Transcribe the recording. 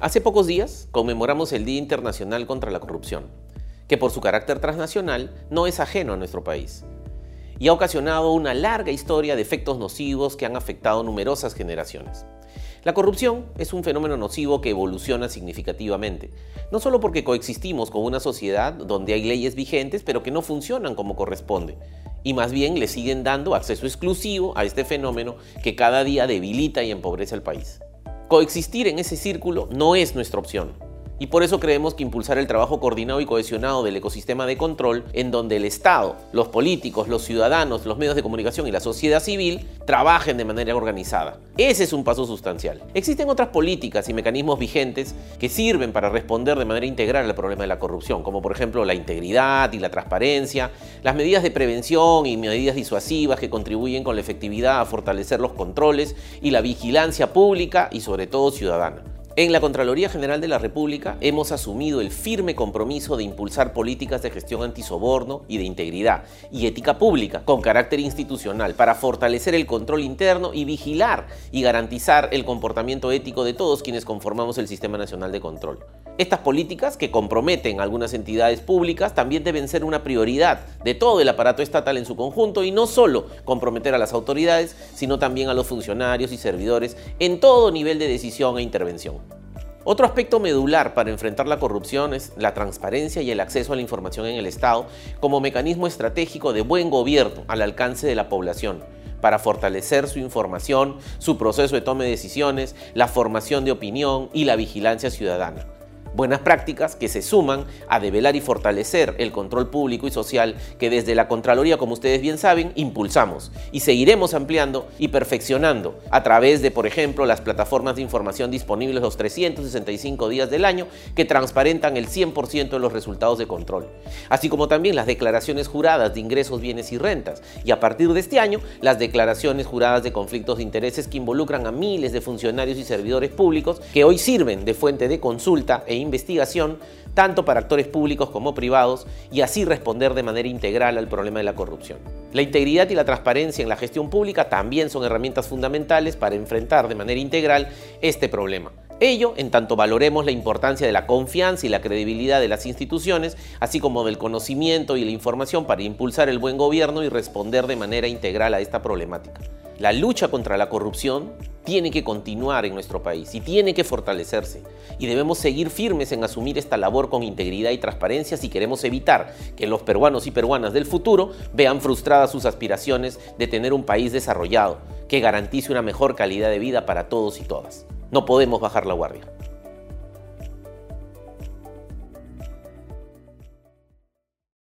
Hace pocos días conmemoramos el Día Internacional contra la Corrupción, que por su carácter transnacional no es ajeno a nuestro país y ha ocasionado una larga historia de efectos nocivos que han afectado numerosas generaciones. La corrupción es un fenómeno nocivo que evoluciona significativamente, no solo porque coexistimos con una sociedad donde hay leyes vigentes pero que no funcionan como corresponde, y más bien le siguen dando acceso exclusivo a este fenómeno que cada día debilita y empobrece al país. Coexistir en ese círculo no es nuestra opción. Y por eso creemos que impulsar el trabajo coordinado y cohesionado del ecosistema de control, en donde el Estado, los políticos, los ciudadanos, los medios de comunicación y la sociedad civil trabajen de manera organizada. Ese es un paso sustancial. Existen otras políticas y mecanismos vigentes que sirven para responder de manera integral al problema de la corrupción, como por ejemplo la integridad y la transparencia, las medidas de prevención y medidas disuasivas que contribuyen con la efectividad a fortalecer los controles y la vigilancia pública y sobre todo ciudadana. En la Contraloría General de la República hemos asumido el firme compromiso de impulsar políticas de gestión antisoborno y de integridad y ética pública con carácter institucional para fortalecer el control interno y vigilar y garantizar el comportamiento ético de todos quienes conformamos el Sistema Nacional de Control. Estas políticas que comprometen a algunas entidades públicas también deben ser una prioridad de todo el aparato estatal en su conjunto y no solo comprometer a las autoridades, sino también a los funcionarios y servidores en todo nivel de decisión e intervención. Otro aspecto medular para enfrentar la corrupción es la transparencia y el acceso a la información en el Estado como mecanismo estratégico de buen gobierno al alcance de la población para fortalecer su información, su proceso de toma de decisiones, la formación de opinión y la vigilancia ciudadana. Buenas prácticas que se suman a develar y fortalecer el control público y social que desde la Contraloría, como ustedes bien saben, impulsamos y seguiremos ampliando y perfeccionando a través de, por ejemplo, las plataformas de información disponibles los 365 días del año que transparentan el 100% de los resultados de control, así como también las declaraciones juradas de ingresos, bienes y rentas, y a partir de este año las declaraciones juradas de conflictos de intereses que involucran a miles de funcionarios y servidores públicos que hoy sirven de fuente de consulta e investigación tanto para actores públicos como privados y así responder de manera integral al problema de la corrupción. La integridad y la transparencia en la gestión pública también son herramientas fundamentales para enfrentar de manera integral este problema. Ello en tanto valoremos la importancia de la confianza y la credibilidad de las instituciones, así como del conocimiento y la información para impulsar el buen gobierno y responder de manera integral a esta problemática. La lucha contra la corrupción tiene que continuar en nuestro país y tiene que fortalecerse. Y debemos seguir firmes en asumir esta labor con integridad y transparencia si queremos evitar que los peruanos y peruanas del futuro vean frustradas sus aspiraciones de tener un país desarrollado que garantice una mejor calidad de vida para todos y todas. No podemos bajar la guardia.